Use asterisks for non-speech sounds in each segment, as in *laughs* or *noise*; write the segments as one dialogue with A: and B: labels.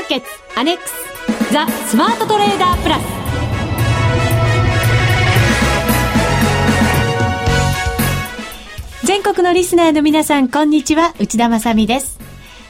A: ーケッツアネックスザ・スマートトレーダープラス。全国のリスナーの皆さんこんにちは。内田まさです。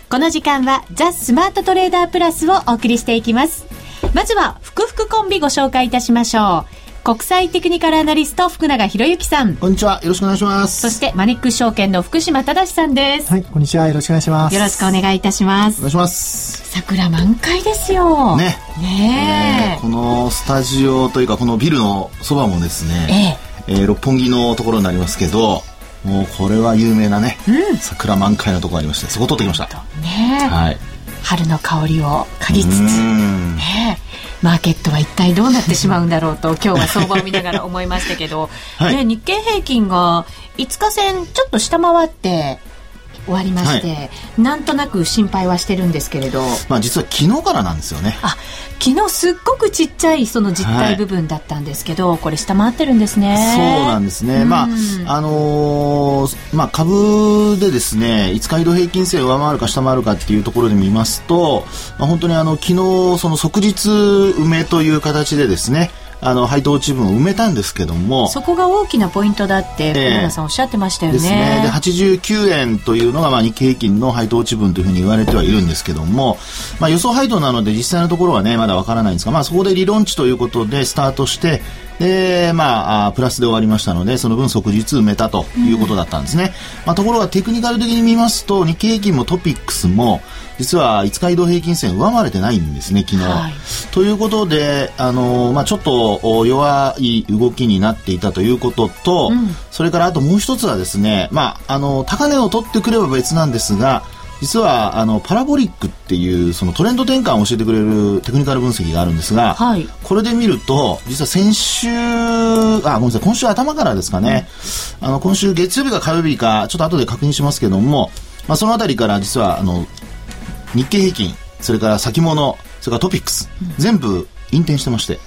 A: この時間はザ・スマートトレーダープラスをお送りしていきます。まずは福福コンビご紹介いたしましょう。国際テクニカルアナリスト福永博之さん。
B: こんにちは。よろしくお願いします。
A: そしてマネックス証券の福島正さんです。
C: はいこんにちは。よろしくお願いします。
A: よろしくお願いいたします。
B: お願いします。
A: 桜満開ですよ。
B: ね。
A: ね
B: え。ー、このスタジオというかこのビルのそばもですね、ええ。えー、六本木のところになりますけどもうこれは有名なね、うん、桜満開のところありましてそこ撮ってきました。
A: ねはい春の香りを嗅ぎつつねマーケットは一体どうなってしまうんだろうと今日は相場を見ながら思いましたけど、*laughs* はい、ね、日経平均が5日線ちょっと下回って終わりまして、はい、なんとなく心配はしてるんですけれど、
B: まあ、実は昨日からなんですよね。
A: あ昨日すっごくちっちゃいその実体部分だったんですけど、はい、これ下回ってるんですね。
B: そうなんですね、まああのー、まあ、株でですね5日移動平均線上回るか下回るかっていうところで見ますと、まあ、本当にあの昨日その即日埋めという形でですねあの配当値分を埋めたんですけども。
A: そこが大きなポイントだって福永さんおっしゃってましたよね。です
B: ね。で89円というのがまあ日経平均の配当値分というふうに言われてはいるんですけども、まあ、予想配当なので実際のところはねまだわからないんですが、まあ、そこで理論値ということでスタートしてで、まあ、プラスで終わりましたので、その分即日埋めたということだったんですね。うん、まあ、ところがテクニカル的に見ますと、日経平均もトピックスも、実は5日移動平均線上回れてないんですね、昨日。はい、ということで、あのまあ、ちょっと弱い動きになっていたということと、うん、それからあともう一つはですね、まあ、あの高値を取ってくれば別なんですが、実はあのパラボリックっていうそのトレンド転換を教えてくれるテクニカル分析があるんですが、はい、これで見ると実は先週あごめんなさい今週頭からですかね、うん、あの今週月曜日か火曜日かちょっと後で確認しますけども、まあ、その辺りから実はあの日経平均それから先物それからトピックス、うん、全部引転してまして。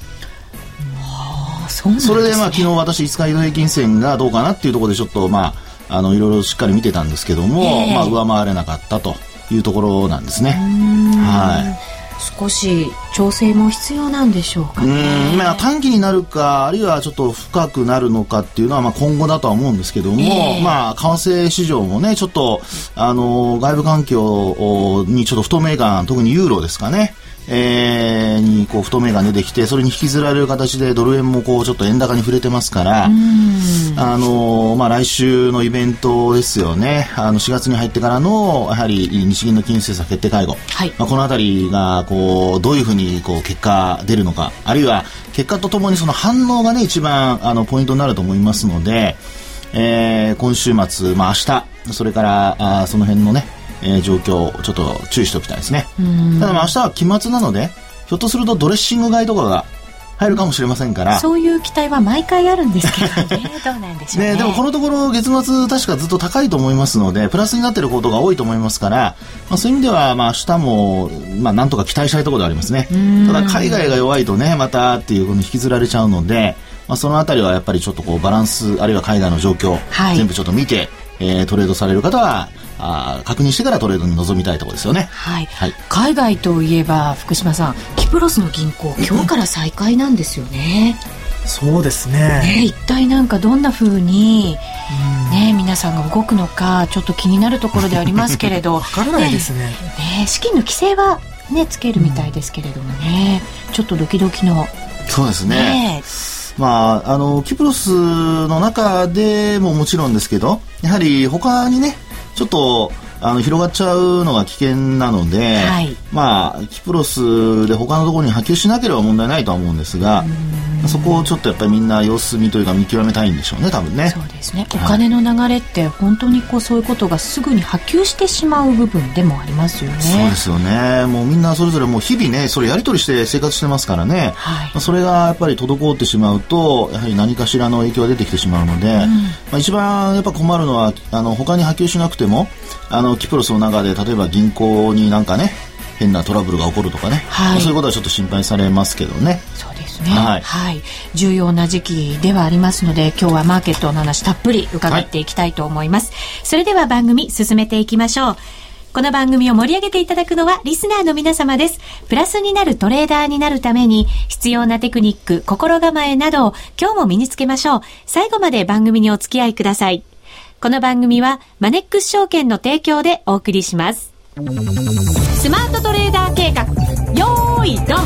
A: そね、
B: それでまあ昨日私5日移動平均線がどうかなっていうところでちょっとまああのいろいろしっかり見てたんですけども、えー、まあ、上回れなかったというところなんですね。は
A: い。少し調整も必要なんでしょうか、ね、
B: まあ、短期になるかあるいはちょっと深くなるのかっていうのはまあ今後だとは思うんですけども、えー、まあ、為替市場もねちょっとあの外部環境にちょっと不透明感特にユーロですかねえー、にこう太めが出てきてそれに引きずられる形でドル円もこうちょっと円高に触れてますからあの、まあ、来週のイベントですよね。あの4月に入ってからのやはり日銀の金融政策決定会合、はい、まあ、この辺りがこうどういうふうにこう結果出るのか。あるいは結果とともにその反応がね一番あのポイントになると思いますので、えー、今週末、まあ、明日それからあその辺のねえー、状況ちょっと注意しておきたいですね。ただまあ明日は期末なのでひょっとするとドレッシング買いとかが入るかもしれませんから。
A: そういう期待は毎回あるんですけどね。*laughs* どうなんでしょうね、ね、
B: でもこのところ月末確かずっと高いと思いますのでプラスになっていることが多いと思いますから、まあ、そういう意味ではまあ明日もまあなんとか期待したいところでありますね。ただ海外が弱いとねまたっていうふうに引きずられちゃうので、まあ、そのあたりはやっぱりちょっとこうバランスあるいは海外の状況、はい、全部ちょっと見て、えー、トレードされる方はあ確認してからトレードに臨みたいところですよね、
A: はい、はい、海外といえば福島さんキプロスの銀行今日から再開なんですよね。
C: そうですね。
A: ね一体なんかどんなふうに、ね、皆さんが動くのかちょっと気になるところでありますけれど。*laughs*
C: わからないですね
A: ね資金の規制は、ね、つけるみたいですけれどもね、ちょっとドキドキの。
B: そうですね。ね。まあ、あのキプロスの中でももちろんですけどやはり他にねちょっとあの広がっちゃうのが危険なので、はい、まあキプロスで他のところに波及しなければ問題ないとは思うんですがそこをちょっとやっぱりみんな様子見というか見極めたいんでしょうね多分ね。
A: そうですね。お金の流れって本当にこうそういうことがすぐに波及してしまう部分でもありますよね。
B: そうですよね。もうみんなそれぞれもう日々ねそれやり取りして生活してますからね、はい、それがやっぱり滞ってしまうとやはり何かしらの影響が出てきてしまうので、うん、まあ、一番やっぱ困るのはあの他に波及しなくてもあのキプロスの中で例えば銀行になんかね変なトラブルが起こるとかね、はい、そういうことはちょっと心配されますけどね。
A: そうですね、はい、はい、重要な時期ではありますので今日はマーケットの話たっぷり伺っていきたいと思います、はい、それでは番組進めていきましょうこの番組を盛り上げていただくのはリスナーの皆様です。プラスになるトレーダーになるために必要なテクニック、心構えなどを今日も身につけましょう。最後まで番組にお付き合いください。この番組はマネックス証券の提供でお送りします。スマートトレーダー計画、よーいドン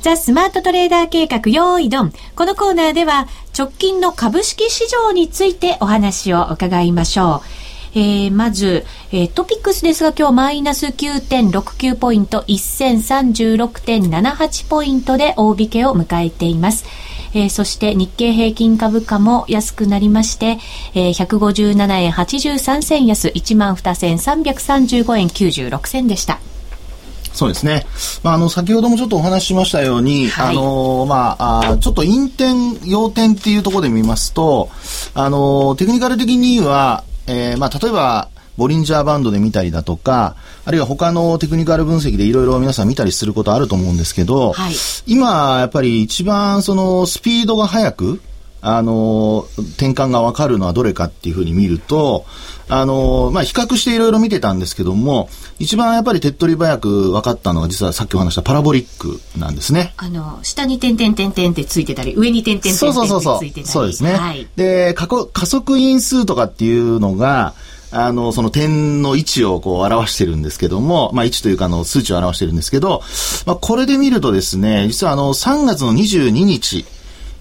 A: ザ・スマートトレーダー計画用意ドン。このコーナーでは直近の株式市場についてお話を伺いましょう。えー、まず、えー、トピックスですが今日マイナス9.69ポイント、1036.78ポイントで大引けを迎えています。えー、そして日経平均株価も安くなりまして、えー、157円83銭安、12,335円96銭でした。
B: そうですね。まあ、あの、先ほどもちょっとお話ししましたように、はい、あの、まあ、あちょっと陰点、陽点っていうところで見ますと、あの、テクニカル的には、えー、まあ、例えば、ボリンジャーバンドで見たりだとか、あるいは他のテクニカル分析でいろいろ皆さん見たりすることあると思うんですけど、はい、今、やっぱり一番そのスピードが速く、あの、転換がわかるのはどれかっていうふうに見ると、あの、まあ、比較していろいろ見てたんですけども、一番やっぱり手っ取り早く分かったのが実はさっきお話したパラボリックなんですね。
A: あの、下に点々点々ってついてたり、上に点々点々ってついてたり。
B: そうですね。はい、で、加速因数とかっていうのが、あの、その点の位置をこう表してるんですけども、まあ位置というかあの数値を表してるんですけど、まあこれで見るとですね、実はあの3月の22日、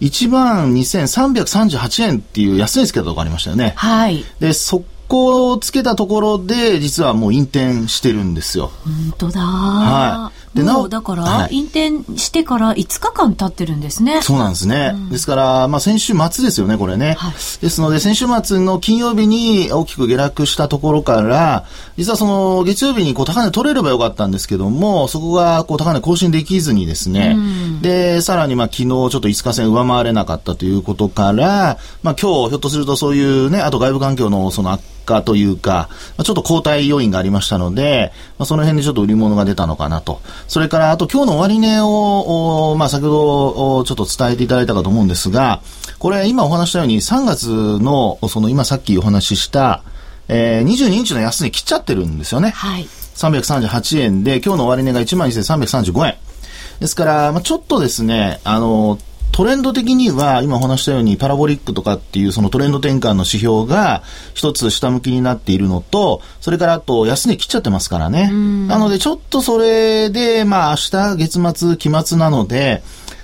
B: 1万2338円っていう安いつけたとこありましたよね。
A: はい。
B: で、そこをつけたところで、実はもう引転してるんですよ。
A: 本当だ。はい。で、なお、だから、はい、引転してから5日間経ってるんですね。
B: そうなんですね。うん、ですから、まあ、先週末ですよね、これね。はい、ですので、先週末の金曜日に大きく下落したところから、実はその、月曜日にこう、高値取れればよかったんですけども、そこが、こう、高値更新できずにですね、うん、で、さらに、まあ、昨日ちょっと5日線上回れなかったということから、まあ、今日、ひょっとするとそういうね、あと外部環境のその悪化というか、ちょっと後退要因がありましたので、まあ、その辺でちょっと売り物が出たのかなと。それから、あと今日の終値を、まあ、先ほどちょっと伝えていただいたかと思うんですが、これ今お話したように3月の、その今さっきお話しした、えー、22日の安値切っちゃってるんですよね。
A: はい。
B: 338円で、今日の終値が12,335円。ですから、まあ、ちょっとですね、あの、トレンド的には、今お話したようにパラボリックとかっていうそのトレンド転換の指標が一つ下向きになっているのと、それからあと安値切っちゃってますからね。なのでちょっとそれで、まあ明日月末期末なので、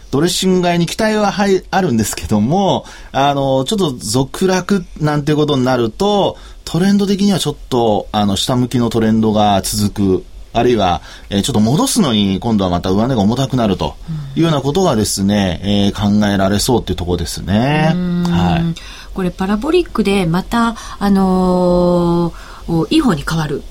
B: ドレッシング買いに期待ははいあるんですけども、あの、ちょっと続落なんてことになると、トレンド的にはちょっと、あの、下向きのトレンドが続くあるいは、えー、ちょっと戻すのに今度はまた上値が重たくなるというようなことがですね、えー、考えられそうっていうところですね。はい。
A: これパラボリックでまた、あのー、いい方に変わる。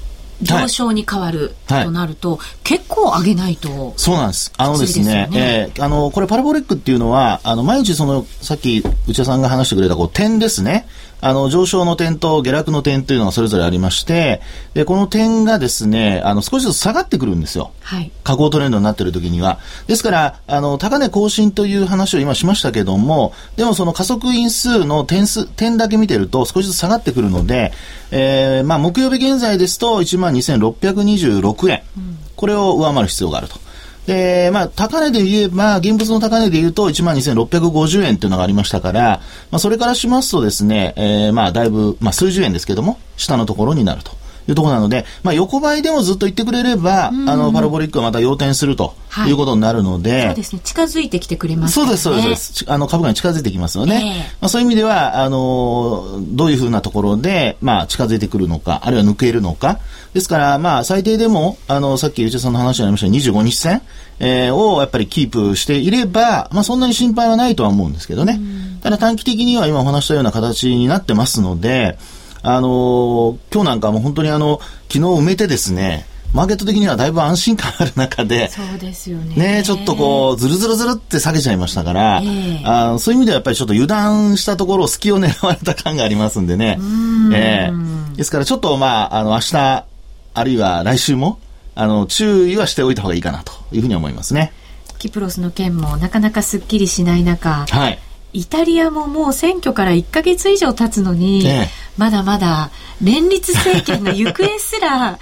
A: 上昇に変わるとなると、はい、結構上げないと、
B: そうなんです。あのですね、ねえー、あの、これパラボリックっていうのは、あの、毎日その、さっき内田さんが話してくれた、こう、点ですね。あの、上昇の点と下落の点というのがそれぞれありまして、で、この点がですね、あの、少しずつ下がってくるんですよ。
A: はい。
B: 下降トレンドになっている時には。ですから、あの、高値更新という話を今しましたけども、でもその加速因数の点数、点だけ見てると少しずつ下がってくるので、えー、まあ、木曜日現在ですと12,626円。うん、これを上回る必要があると。で、まあ、高値で言えば、現物の高値で言うと、12,650円っていうのがありましたから、まあ、それからしますとですね、えー、まあ、だいぶ、まあ、数十円ですけども、下のところになると。いうところなので、まあ、横ばいでもずっと言ってくれれば、あの、パラボリックはまた要点するということになるので、はい、
A: そうですね。近づいてきてくれます、ね、
B: そうです、そうです。あの、株価に近づいてきますよね。えー、まあ、そういう意味では、あの、どういうふうなところで、まあ、近づいてくるのか、あるいは抜けるのか。ですから、まあ、最低でも、あの、さっき内田さんの話にありました25日線、えー、をやっぱりキープしていれば、まあ、そんなに心配はないとは思うんですけどね。ただ短期的には今お話したような形になってますので、あのー、今日なんかも本当にあの、昨日埋めてですね、マーケット的にはだいぶ安心感ある中で、
A: そうですよね。
B: ね、ちょっとこう、ずるずるずるって下げちゃいましたから、えー、あそういう意味ではやっぱりちょっと油断したところを隙を狙われた感がありますんでね。えー、ですからちょっとまあ、あの、明日、あるいは来週も、あの、注意はしておいた方がいいかなというふうに思いますね。
A: キプロスの件もなかなかすっきりしない中、
B: はい。
A: イタリアももう選挙から1か月以上経つのに、まだまだ連立政権の行方すらわ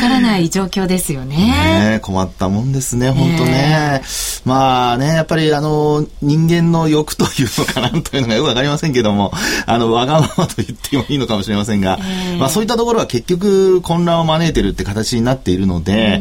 A: からない状況ですよね。
B: ね困ったもんですね、本当ね。まあね、やっぱりあの、人間の欲というのかなというのがよくわかりませんけども、あの、わがままと言ってもいいのかもしれませんが、まあそういったところは結局混乱を招いてるって形になっているので、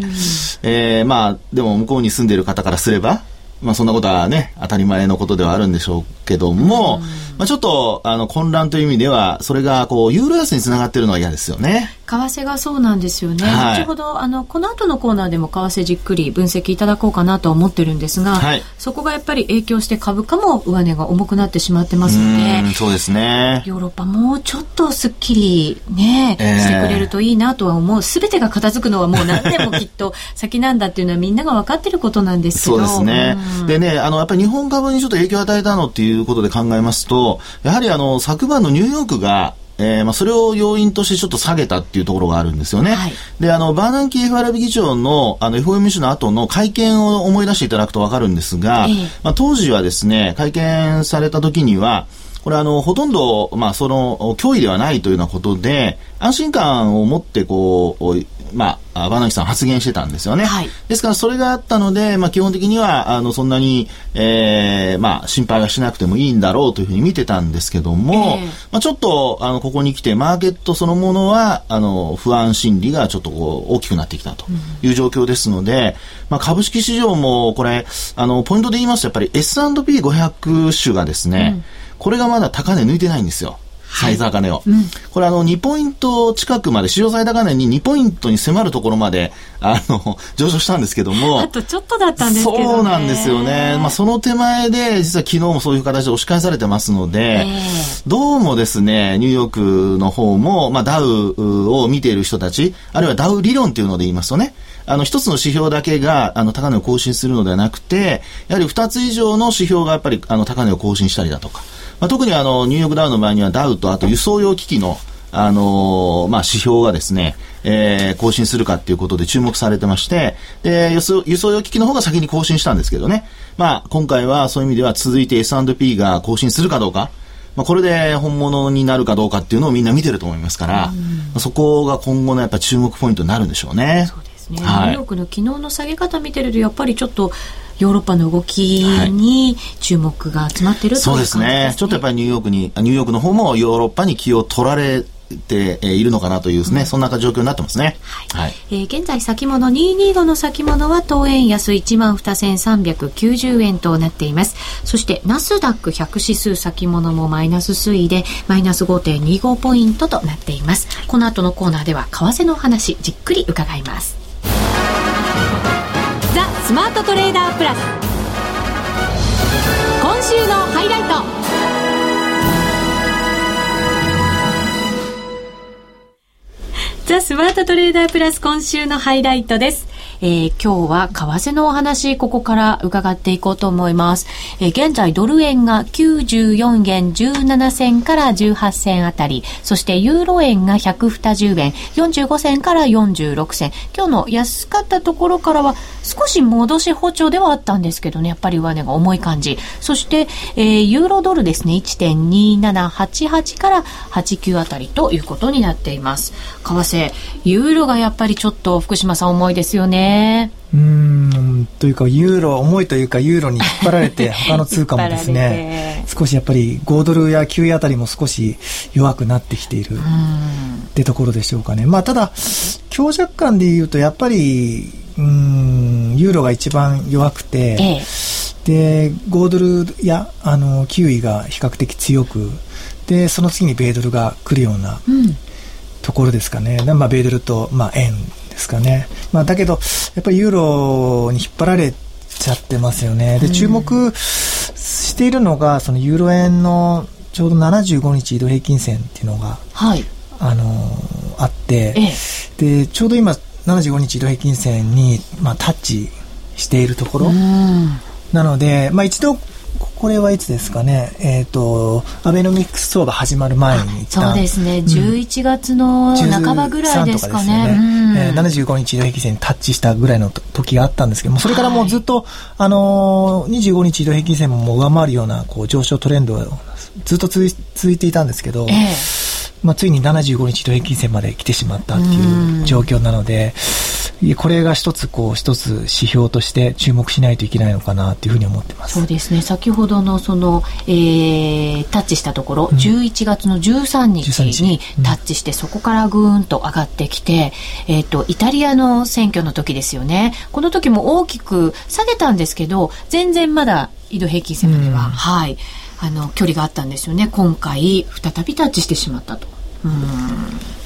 B: えー、まあ、でも向こうに住んでいる方からすれば、まあそんなことはね、当たり前のことではあるんでしょうけども、まあちょっと、あの、混乱という意味では、それが、こう、ユーロ安につながっているのは嫌ですよね。
A: 為替がそうなんですよね。はい、後ほど、あの、この後のコーナーでも為替じっくり分析いただこうかなと思ってるんですが、はい、そこがやっぱり影響して株価も上値が重くなってしまってますので、
B: そうですね。
A: ヨーロッパもうちょっとすっきりね、えー、してくれるといいなとは思う。すべてが片付くのはもう何年もきっと先なんだっていうのはみんなが分かってることなんですけど。
B: そうですね。でね、あの、やっぱり日本株にちょっと影響を与えたのっていうことで考えますと、やはりあの、昨晩のニューヨークが、えー、まあ、それを要因としてちょっと下げたっていうところがあるんですよね。はい、で、あの、バーナンキー FRB 議長の、あの、FOMC の後の会見を思い出していただくとわかるんですが、えー、まあ、当時はですね、会見された時には、これあの、ほとんど、まあ、その、脅威ではないというようなことで、安心感を持って、こう、まあ、バナキさん発言してたんですよね。はい、ですから、それがあったので、まあ、基本的には、あの、そんなに、えー、まあ、心配はしなくてもいいんだろうというふうに見てたんですけども、えー、まあ、ちょっと、あの、ここに来て、マーケットそのものは、あの、不安心理がちょっとこう、大きくなってきたという状況ですので、うん、まあ、株式市場も、これ、あの、ポイントで言いますと、やっぱり S&P500 種がですね、うん、これがまだ高値抜いてないんですよ。最高値を、うん、これあの2ポイント近くまで史上最高値に2ポイントに迫るところまであの *laughs* 上昇したんですけども。
A: あとちょっとだったんですけど、
B: ね、そうなんですよね、まあ、その手前で実は昨日もそういう形で押し返されてますので、えー、どうもですねニューヨークの方も、まあ、ダウを見ている人たちあるいはダウ理論というので言いますとねあの、一つの指標だけが、あの、高値を更新するのではなくて、やはり二つ以上の指標がやっぱり、あの、高値を更新したりだとか、まあ、特にあのニューヨークダウの場合にはダウとあと輸送用機器のあのー、まあ、指標がですね、えー、更新するかっていうことで注目されてまして、で、輸送輸送用機器の方が先に更新したんですけどね。まあ、今回はそういう意味では続いて S&P が更新するかどうか、まあ、これで本物になるかどうかっていうのをみんな見てると思いますから、そこが今後のやっぱ注目ポイントになるんでしょうね。
A: そうですね。はい、ニューヨークの昨日の下げ方見てると、やっぱりちょっと、ヨーロッパの動きに注目が集まっている、
B: ね、そうですね。ちょっとやっぱりニューヨークに、ニューヨークの方もヨーロッパに気を取られているのかなというですね、うん、そんな状況になってますね。
A: はい。はい、えー、現在先物225の先物は当円安1万2390円となっています。そしてナスダック100指数先物もマイナス推移でマイナス5.25ポイントとなっています。この後のコーナーでは為替の話じっくり伺います。ザ・スマートトレーダープラス。今週のハイライト。ザ・スマートトレーダープラス今週のハイライトです。えー、今日は為替のお話、ここから伺っていこうと思います。えー、現在ドル円が94円17銭から18銭あたり、そしてユーロ円が120円45銭から46銭。今日の安かったところからは少し戻し補調ではあったんですけどね、やっぱり上値が重い感じ。そして、えー、ユーロドルですね、1.2788から89あたりということになっています。為替、ユーロがやっぱりちょっと福島さん重いですよね。
C: うん。というかユーロ重いというかユーロに引っ張られて他の通貨もですね *laughs* 少しやっぱり5ドルや9円あたりも少し弱くなってきているってところでしょうかね。まあただ強弱感でいうとやっぱりうんユーロが一番弱くて、ええ、で5ドルやあのキウイが比較的強くでその次に米ドルが来るような、ところですかね、まあ、米ドルと、まあ、円ですかね。まあ、だけど、やっぱりユーロに引っ張られちゃってますよね。で、注目しているのが、そのユーロ円のちょうど75日移動平均線っていうのが、はい、あのー、あって、ええ、で、ちょうど今、75日移動平均線に、まあ、タッチしているところ。なので、まあ、一度これはいつですかね、えっ、ー、と、アベノミクス相場始まる前に
A: そうですね、うん、11月の半ばぐらいですかね。
C: ね。えー、75日移動平均線にタッチしたぐらいの時があったんですけども、それからもうずっと、はい、あのー、25日移動平均線も上回るようなこう上昇トレンドをずっと続いていたんですけど、えーまあ、ついに75日と平均線まで来てしまったっていう状況なので、これが一つこう一つ指標として注目しないといけないのかなというふうに思ってます。
A: そうですね。先ほどのその、えー、タッチしたところ、うん、11月の13日にタッチして、うん、そこからぐーんと上がってきて、えーと、イタリアの選挙の時ですよね。この時も大きく下げたんですけど全然まだ移動平均線までは、うん、はい。あの距離があったんですよね。今回再びタッチしてしまったと。うん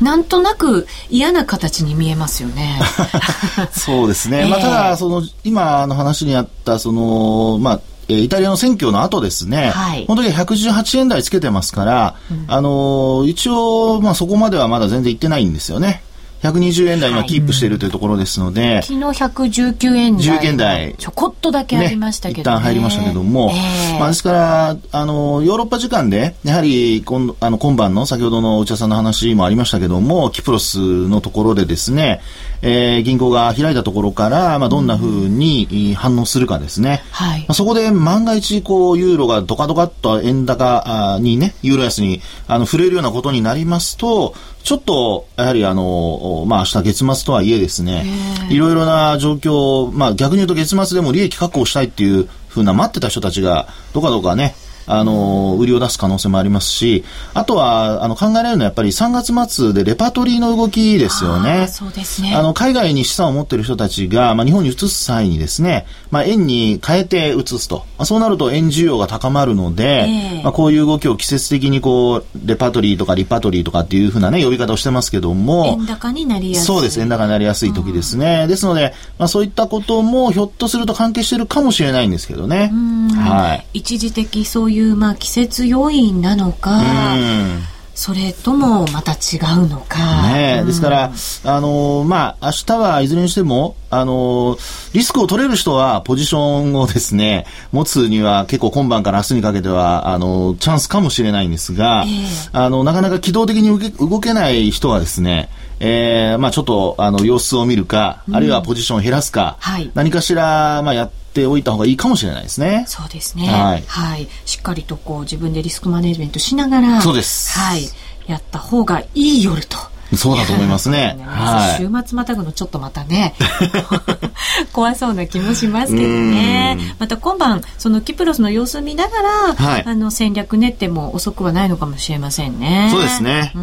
A: なんとなく嫌な形に見えますよね。*laughs*
B: そうですね。えー、まあ、ただ、その、今の話にあった、その、まあ、イタリアの選挙の後ですね、はい、この時118円台つけてますから、うん、あの、一応、まあそこまではまだ全然いってないんですよね。120円台今キープしているというところですので、
A: 昨日119円台。円台。ちょこっとだけありましたけど、ね、一
B: 旦入りましたけども、えー、まあ、ですからあのヨーロッパ時間でやはり今あの今晩の先ほどのお茶さんの話もありましたけどもキプロスのところでですね、えー、銀行が開いたところから、まあ、どんなふうに反応するかですね、はい。まあ、そこで万が一こうユーロがドカドカっと円高にねユーロ安にあの触れるようなことになりますとちょっと、やはりあの、まあ、明日月末とはいえですね、いろいろな状況、まあ、逆に言うと月末でも利益確保したいっていうふうな待ってた人たちが、どかどかね、あの、売りを出す可能性もありますし、あとは、あの、考えられるのはやっぱり3月末でレパートリーの動きですよね。
A: そうですね。
B: あの、海外に資産を持っている人たちが、まあ、日本に移す際にですね、まあ、円に変えて移すと。まあ、そうなると円需要が高まるので、えー、まあ、こういう動きを季節的にこう、レパートリーとかリパトリーとかっていうふうなね、呼び方をしてますけども、
A: 円高になりやすい。
B: そうです。円高になりやすい時ですね。うん、ですので、まあ、そういったこともひょっとすると関係しているかもしれないんですけどね。
A: はい。一時的そういう、まあ、季節要因なのか、それともまた違うのか。
B: ね、ですから、あのー、まあ、明日はいずれにしても、あのー、リスクを取れる人はポジションをですね、持つには結構今晩から明日にかけては、あのー、チャンスかもしれないんですが、えー、あの、なかなか機動的に動けない人はですね、えー、まあちょっと、あの、様子を見るか、うん、あるいはポジションを減らすか、はい、何かしら、まあやっておいた方がいいかもしれないですね。
A: そうですね。はい。はい。しっかりとこう自分でリスクマネジメントしながら、
B: そうです。
A: はい。やった方がいい夜と。
B: そうだと思いますね。*laughs*
A: はい、週末またぐのちょっとまたね、*laughs* 怖そうな気もしますけどね。また今晩、そのキプロスの様子見ながら、はい、あの戦略練っても遅くはないのかもしれませんね。
B: そうですね。え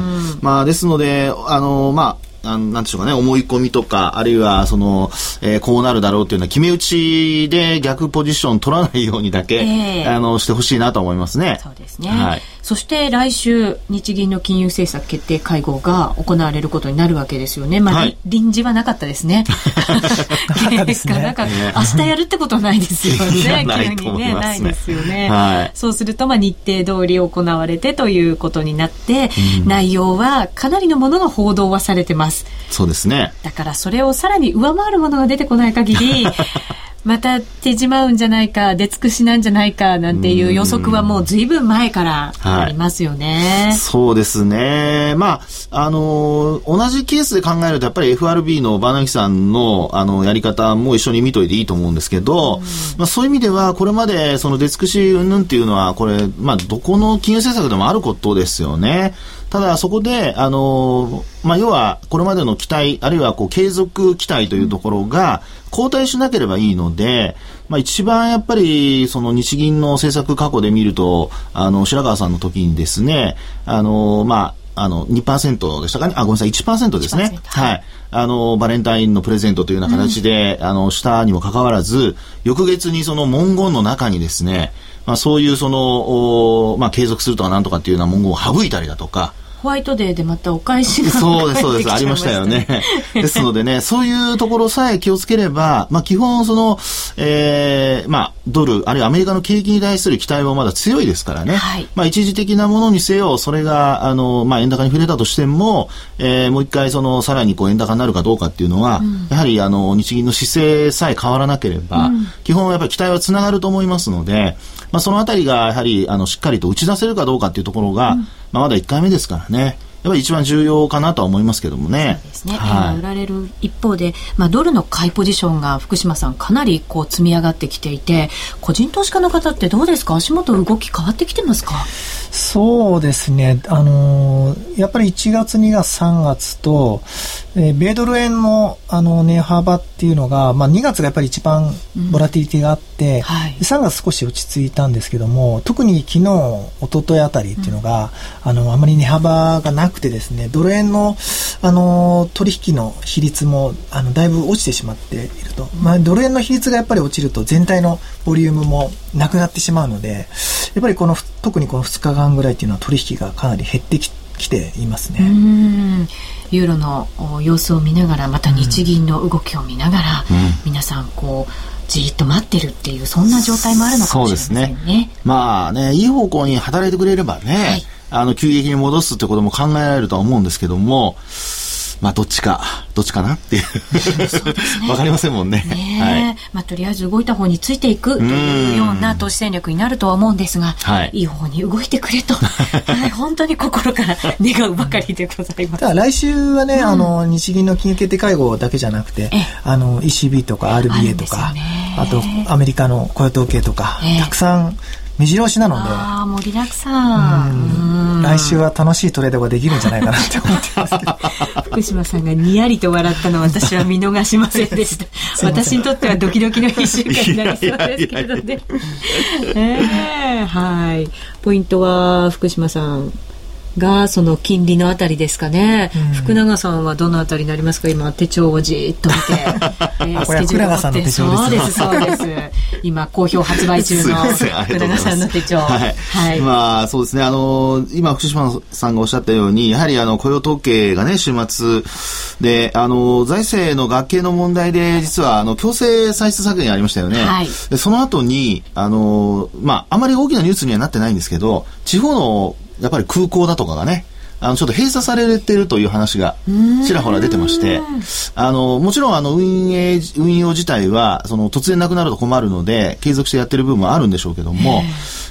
B: ー、まあですので、あの、まあ、なんなんでしょうかね、思い込みとか、あるいは、その、えー、こうなるだろうっていうのは決め打ちで逆ポジション取らないようにだけ、えー、あの、してほしいなと思いますね。
A: そうですね。はい。そして来週、日銀の金融政策決定会合が行われることになるわけですよね。まあ、はい、臨時はなかったですね。*laughs* ですね。明日やるってことはないですよね。急にね、ないですよね。はい、そうすると、まあ、日程通り行われてということになって、うん、内容はかなりのものが報道はされてます。
B: そうですね。
A: だからそれをさらに上回るものが出てこない限り、*laughs* また手じまうんじゃないか、出尽くしなんじゃないか、なんていう予測はもうずいぶん前からありますよね。
B: はい、そうですね。まあ、あのー、同じケースで考えると、やっぱり FRB のバーナキさんの、あの、やり方も一緒に見といていいと思うんですけど、まあ、そういう意味では、これまで、その出尽くし云々っていうのは、これ、まあ、どこの金融政策でもあることですよね。ただそこで、あのまあ、要はこれまでの期待、あるいはこう継続期待というところが後退しなければいいので、まあ、一番やっぱりその日銀の政策過去で見ると、あの白川さんの時にですね、あのまあ、あの2%でしたかね、あ、ごめんなさい、1%ですね。はい。あの、バレンタインのプレゼントというような形で、うん、あの、したにもかかわらず、翌月にその文言の中にですね、まあ、そういうその、まあ、継続するとかなんとかっていうような文言を省いたりだとか、
A: ホワイトデーでまたお返しが
B: そうです、そうです。ありましたよね。*laughs* ですのでね、そういうところさえ気をつければ、まあ基本その、えー、まあドル、あるいはアメリカの景気に対する期待はまだ強いですからね。はい、まあ一時的なものにせよ、それが、あの、まあ円高に触れたとしても、えー、もう一回その、さらにこう円高になるかどうかっていうのは、うん、やはりあの、日銀の姿勢さえ変わらなければ、うん、基本やっぱり期待はつながると思いますので、まあそのあたりがやはり、あの、しっかりと打ち出せるかどうかっていうところが、うんまあ、まだ1回目ですからね。やっぱり一番重要かなとは思いますけどもね。
A: そうですね。はい、売られる一方で、まあ、ドルの買いポジションが福島さんかなりこう積み上がってきていて、個人投資家の方ってどうですか？足元動き変わってきてますか？
C: そうですね。あのー、やっぱり1月、2月、3月と、えー、米ドル円のあの値幅っていうのが、まあ、2月がやっぱり一番ボラティリティがあって、うんはい、3月少し落ち着いたんですけども特に昨日一昨日あたりっていうのが、うん、あのあまり値幅がなくてですねドル円のあの取引の比率もあのだいぶ落ちてしまっていると、まあ、ドル円の比率がやっぱり落ちると全体のボリュームもなくなってしまうのでやっぱりこの特にこの2日間ぐらいっていうのは取引がかなり減ってきてきていますね。
A: ユーロの様子を見ながらまた日銀の動きを見ながら、うん、皆さんこうじっと待ってるっていうそんな状態もあるのかもしれませんね。ね。
B: まあねいい方向に働いてくれればね、はい、あの急激に戻すってことも考えられるとは思うんですけども。まあ、どっちか、どっちかなっていう。わ、ね、かりませんもんね。
A: ねはい、まあ、とりあえず動いた方についていくというような投資戦略になるとは思うんですが、はい、いい方に動いてくれと、*laughs* はい、本当に心から願うばかりでございます。
C: 来週はね、うん、あの、日銀の金融決定会合だけじゃなくて、あの、ECB とか RBA とか、あと、アメリカの雇用統計とか、たくさん、目白押しなので。
A: ああ、盛りだくさん。
C: 来週は楽しいトレードができるんじゃないかなって思ってますけど。*laughs*
A: 福島さんがにやりと笑ったのは私は見逃しませんでした。*laughs* 私にとってはドキドキの一週間になりそうですけどね。ええー、はい。ポイントは福島さん。がその金利のあたりですかね、うん、福永さんはどのあたりになりますか？今手帳をじっと見て、*laughs*
C: えー、スケジュールを持って。
A: そうですそうです。今好評発売中の *laughs* 福永さんの手帳。はい、
B: はい、まあそうですね。あの今福島さんがおっしゃったようにやはりあの雇用統計がね週末であの財政の学系の問題で実はあの強制歳出削減ありましたよね、はい、でその後にあのまああまり大きなニュースにはなってないんですけど地方のやっぱり空港だとかがね、あの、ちょっと閉鎖されてるという話がちらほら出てまして、あの、もちろんあの、運営、運用自体は、その、突然なくなると困るので、継続してやってる部分もあるんでしょうけども、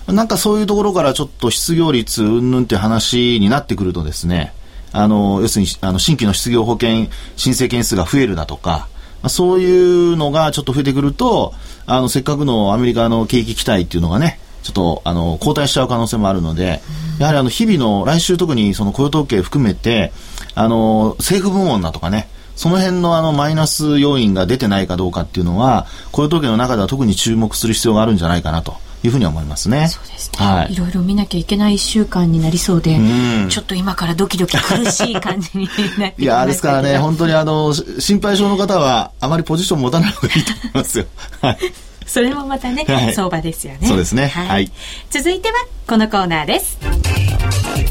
B: なんかそういうところからちょっと失業率うんぬんって話になってくるとですね、あの、要するに、あの、新規の失業保険申請件数が増えるだとか、そういうのがちょっと増えてくると、あの、せっかくのアメリカの景気期待っていうのがね、ちょっとあの後退しちゃう可能性もあるので、やはりあの日々の来週特にその雇用統計含めてあの政府部門だとかねその辺のあのマイナス要因が出てないかどうかっていうのは雇用統計の中では特に注目する必要があるんじゃないかなと。いうふうに思いますね。
A: そうですね。はい。いろいろ見なきゃいけない一週間になりそうで、ちょっと今からドキドキ苦しい感じになってい
B: や、ですからね、本当にあの、心配性の方は、あまりポジション持たない方がいいと思いますよ。はい。*laughs*
A: それもまたね、はい、相場ですよね。
B: そうですね。はい。はい、
A: 続いてはこのコーナーです。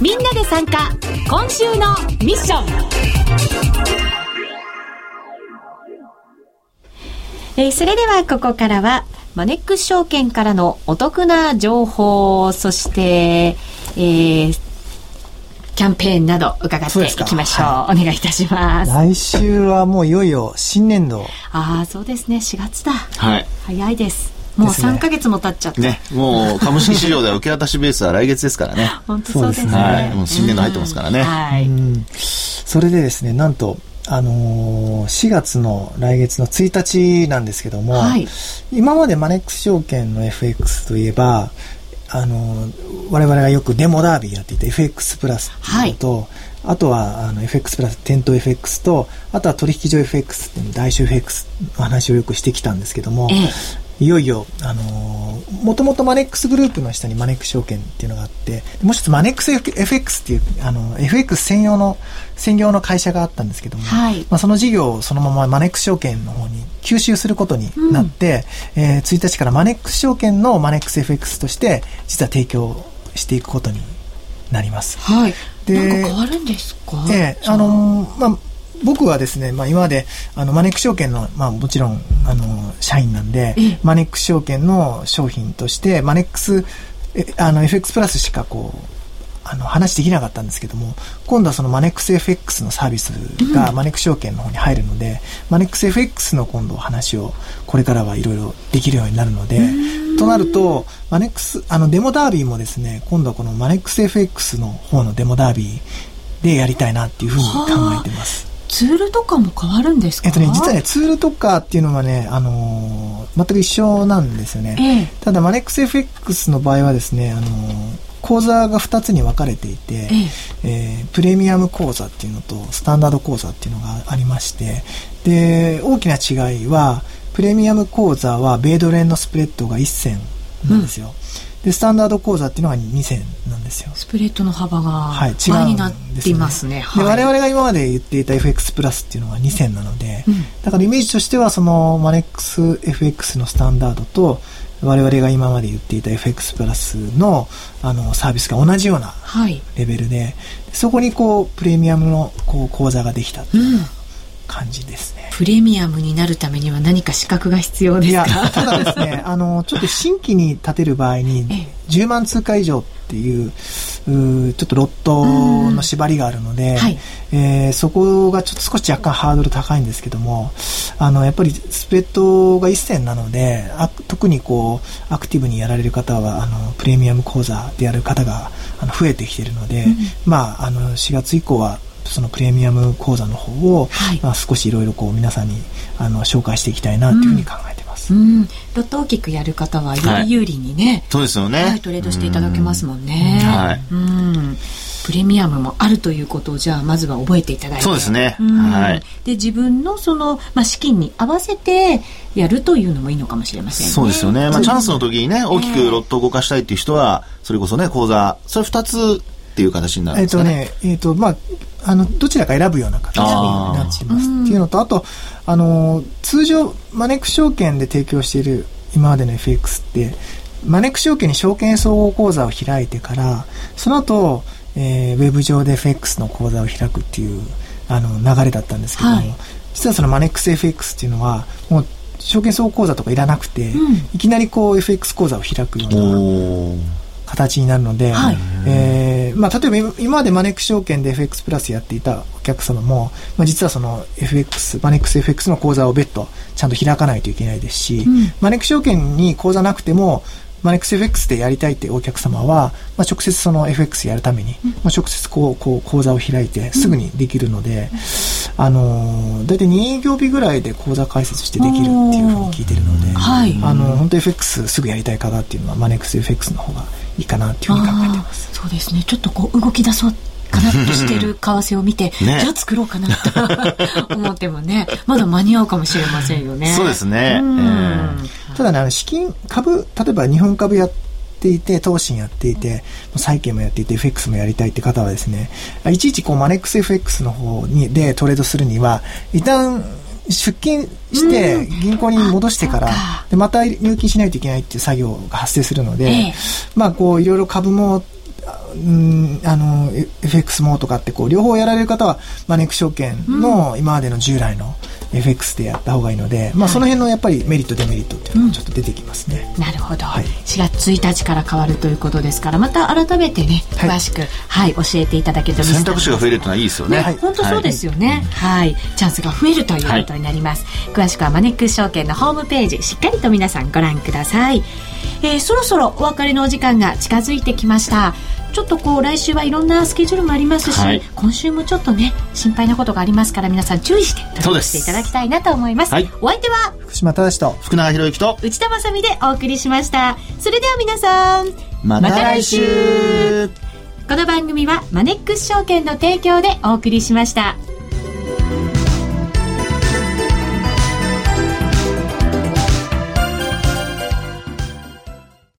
A: みんなで参加今週のミッション。えー、それではここからはマネックス証券からのお得な情報そして、えー、キャンペーンなど伺っていきましょう。はい、お願いいたします。
C: 来週はもういよいよ新年度。
A: ああ、そうですね。4月だ。
B: はい。
A: 早いです。もう3か月も経っちゃった。
B: ね。もう株式市場では受け渡しベースは来月ですからね。*laughs*
A: 本当そうですね。
B: はい。もう新年度入ってますからね。
A: はい。
C: それでですね、なんと、あのー、4月の来月の1日なんですけども、はい、今までマネックス証券の FX といえば、あの我々がよくデモダービーやっていた FX プラスっていうのと、はい、あとはあの FX プラス店頭 FX とあとは取引所 FX っていう大衆 FX の話をよくしてきたんですけども、ええ、いよいよ、あのー、もともとマネックスグループの下にマネックス証券っていうのがあってもう一つマネックス FX っていうあの FX 専用の専業の会社があったんですけども、はい、まあ、その事業をそのままマネックス証券の方に吸収することになって、うん、えー、1日からマネックス証券のマネックス FX として実は提供していくことになります。
A: はい。で、なんか変わるんですか？
C: ええー、あのまあ僕はですね、まあ、今まであのマネックス証券の、まあ、もちろんあの社員なんでマネックス証券の商品としてマネックスあの FX プラスしかこうあの話できなかったんですけども今度はそのマネックス FX のサービスがマネックス証券の方に入るので、うん、マネックス FX の今度話をこれからはいろいろできるようになるので、となるとマネックスあのデモダービーもですね今度はこのマネックス FX の方のデモダービーでやりたいなっていうふうに考えてます。
A: ツールとかも変わるんですか？
C: えっとね、実はね、ツールとかっていうのはね、あのー、全く一緒なんですよね。ええ、ただ、マネックス FX の場合はですね、あのー講座が2つに分かれていて、ええ。えー、プレミアム講座っていうのとスタンダード講座っていうのがありましてで大きな違いはプレミアム講座は米ドル円のスプレッドが1銭なんですよ、うん、でスタンダード講座っていうのが2銭なんですよ。
A: スプレッドの幅がはい、違うになっていますね、
C: はい、で我々が今まで言っていた FX プラスっていうのが2銭なので、うん、だからイメージとしてはそのマネックス FX のスタンダードと我々が今まで言っていた FX プラスのあのサービスが同じようなレベルで、はい、そこにこうプレミアムのこう講座ができたという感じですね、
A: うん、プレミアムになるためには何か資格が必要ですか？いや
C: ただですね *laughs* あのちょっと新規に立てる場合に10万通貨以上っていううちょっとロットの縛りがあるので、はい、えー、そこがちょっと少し若干ハードル高いんですけどもあのやっぱりスプレッドが1銭なのであ特にこうアクティブにやられる方はあのプレミアム講座でやる方があの増えてきているので、うん、まああの4月以降はそのプレミアム講座の方を、はい、まあ、少しいろいろこう皆さんにあの紹介していきたいなというふうに考えてます。うん、
A: ロット大きくやる方はより有利にね、はい、
B: そうですよね、
A: はい、トレードしていただけますもんね。はい、うん。プレミアムもあるということをじゃあまずは覚えていただいて。
B: そうですね、はい、
A: で自分のその、まあ、資金に合わせてやるというのもいいのかもしれませんね。
B: そうですよね、まあ、チャンスの時にね大きくロットを動かしたいっていう人はそれこそね口座それ2つっていう形になるんですかね。
C: えっ、ー、とね、えっ、ー、と、まあ、あの、どちらか選ぶような形になっています。っていうのと、あと、あの、通常、マネック証券で提供している今までの FX って、マネック証券に証券総合口座を開いてから、その後、えー、ウェブ上で FX の口座を開くっていう、あの、流れだったんですけども、はい、実はそのマネックス FX っていうのは、もう、証券総合口座とかいらなくて、うん、いきなりこう FX 口座を開くような形になるので、はい、えー、まあ、例えば今までマネックス証券で FX プラスやっていたお客様も、まあ、実はその FX、マネックス FX の口座を別途ちゃんと開かないといけないですし、うん、マネックス証券に口座なくても、マネックス FX でやりたいっていうお客様は、まあ、直接その FX やるために、うん、まあ、直接こう、こう、口座を開いてすぐにできるので、うん、あのー、大体2営業日ぐらいで口座開設してできるっていうふうに聞いてるので、はい、あの、本当 FX すぐやりたい方っていうのはマネックス FX の方がいいかなっていうふうに考えてます。
A: そうですね。ちょっとこう動き出そうかなとしてる為替を見て、*laughs* ね、じゃあ作ろうかなと *laughs* 思ってもね、まだ間に合うかもしれませんよね。
B: そうですね。
C: ただね、あの資金、株、例えば日本株やっていて、投信やっていて、債券もやっていて、FX もやりたいって方はですね、いちいちこうマネックス FX の方にでトレードするには、一旦出金して銀行に戻してから、でまた入金しないといけないっていう作業が発生するので、まあこういろいろ株もうんあの FX もとかってこう両方やられる方はマネック証券の今までの従来の FX でやった方がいいので、まあ、その辺のやっぱりメリットデメリットっていうのがちょっと出てきますね、
A: うん、なるほど、はい、4月1日から変わるということですからまた改めてね詳しく、はい、はい、教えていただけると
B: 選択肢が増えるというのはいいですよね、ね、
A: 本当そうですよね、はい、チャンスが増えるということになります、詳しくはマネックス証券のホームページしっかりと皆さんご覧ください、えー、そろそろお別れのお時間が近づいてきましたちょっとこう来週はいろんなスケジュールもありますし、はい、今週もちょっとね心配なことがありますから皆さん注意して取りしていただきたいなと思います、はい、お相手は
C: 福島正と
B: 福永博之と
A: 内田まさでお送りしました。それでは皆さん
B: また来週。
A: この番組はマネックス証券の提供でお送りしました。